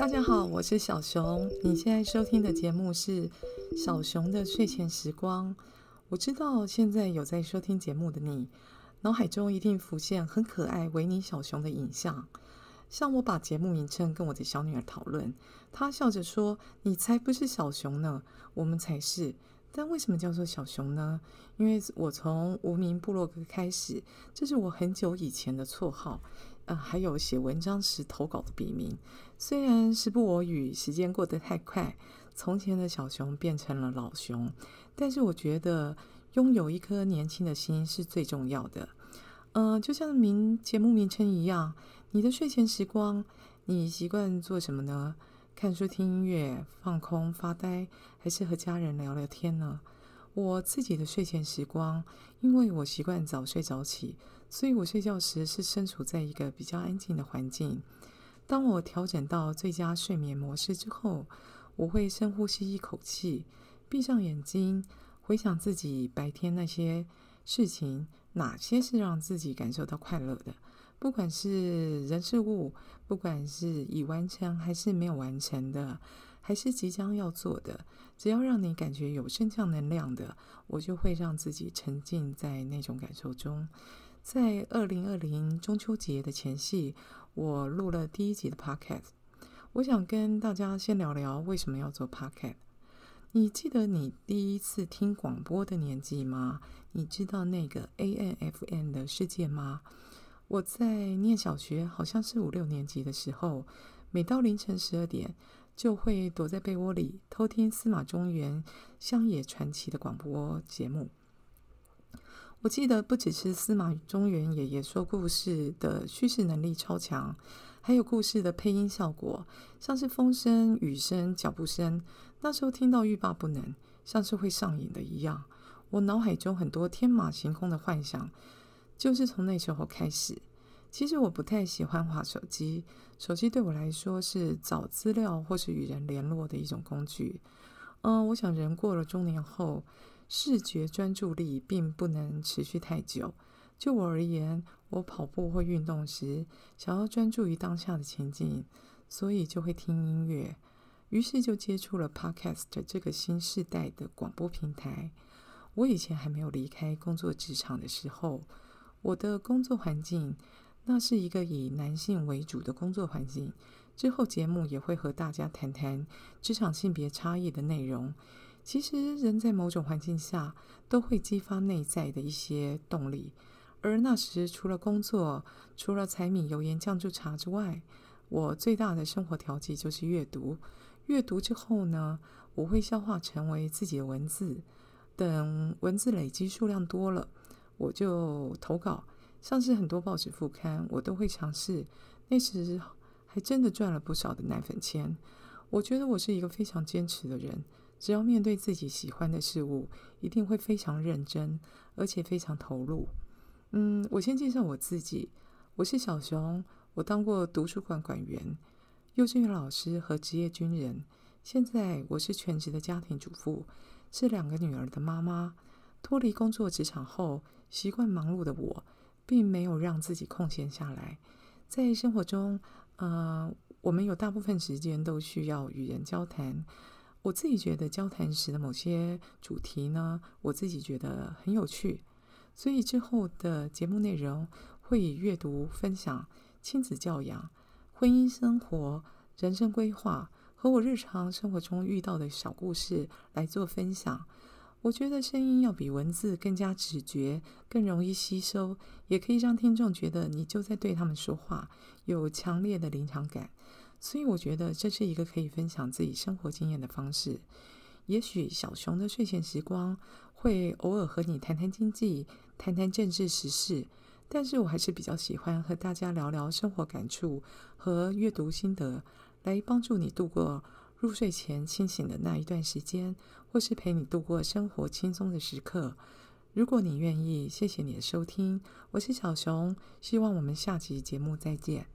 大家好，我是小熊。你现在收听的节目是小熊的睡前时光。我知道现在有在收听节目的你，脑海中一定浮现很可爱维尼小熊的影像。像我把节目名称跟我的小女儿讨论，她笑着说：“你才不是小熊呢，我们才是。”但为什么叫做小熊呢？因为我从无名部落格开始，这是我很久以前的绰号。呃，还有写文章时投稿的笔名。虽然时不我与，时间过得太快，从前的小熊变成了老熊，但是我觉得拥有一颗年轻的心是最重要的。嗯、呃，就像名节目名称一样，你的睡前时光，你习惯做什么呢？看书、听音乐、放空、发呆，还是和家人聊聊天呢？我自己的睡前时光，因为我习惯早睡早起。所以我睡觉时是身处在一个比较安静的环境。当我调整到最佳睡眠模式之后，我会深呼吸一口气，闭上眼睛，回想自己白天那些事情，哪些是让自己感受到快乐的，不管是人事物，不管是已完成还是没有完成的，还是即将要做的，只要让你感觉有正向能量的，我就会让自己沉浸在那种感受中。在二零二零中秋节的前夕，我录了第一集的 Podcast。我想跟大家先聊聊为什么要做 Podcast。你记得你第一次听广播的年纪吗？你知道那个 ANFM 的世界吗？我在念小学，好像是五六年级的时候，每到凌晨十二点，就会躲在被窝里偷听司马中原乡野传奇的广播节目。我记得不只是司马中原爷爷说故事的叙事能力超强，还有故事的配音效果，像是风声、雨声、脚步声，那时候听到欲罢不能，像是会上瘾的一样。我脑海中很多天马行空的幻想，就是从那时候开始。其实我不太喜欢划手机，手机对我来说是找资料或是与人联络的一种工具。嗯，我想人过了中年后，视觉专注力并不能持续太久。就我而言，我跑步或运动时，想要专注于当下的情境，所以就会听音乐。于是就接触了 Podcast 这个新世代的广播平台。我以前还没有离开工作职场的时候，我的工作环境那是一个以男性为主的工作环境。之后节目也会和大家谈谈职场性别差异的内容。其实，人在某种环境下都会激发内在的一些动力。而那时，除了工作，除了柴米油盐酱醋茶之外，我最大的生活调剂就是阅读。阅读之后呢，我会消化成为自己的文字。等文字累积数量多了，我就投稿。像是很多报纸副刊，我都会尝试。那时还真的赚了不少的奶粉钱。我觉得我是一个非常坚持的人。只要面对自己喜欢的事物，一定会非常认真，而且非常投入。嗯，我先介绍我自己，我是小熊，我当过图书馆馆员、幼稚园老师和职业军人。现在我是全职的家庭主妇，是两个女儿的妈妈。脱离工作职场后，习惯忙碌的我，并没有让自己空闲下来。在生活中，呃，我们有大部分时间都需要与人交谈。我自己觉得交谈时的某些主题呢，我自己觉得很有趣，所以之后的节目内容会以阅读、分享、亲子教养、婚姻生活、人生规划和我日常生活中遇到的小故事来做分享。我觉得声音要比文字更加直觉，更容易吸收，也可以让听众觉得你就在对他们说话，有强烈的临场感。所以我觉得这是一个可以分享自己生活经验的方式。也许小熊的睡前时光会偶尔和你谈谈经济、谈谈政治时事，但是我还是比较喜欢和大家聊聊生活感触和阅读心得，来帮助你度过入睡前清醒的那一段时间，或是陪你度过生活轻松的时刻。如果你愿意，谢谢你的收听，我是小熊，希望我们下期节目再见。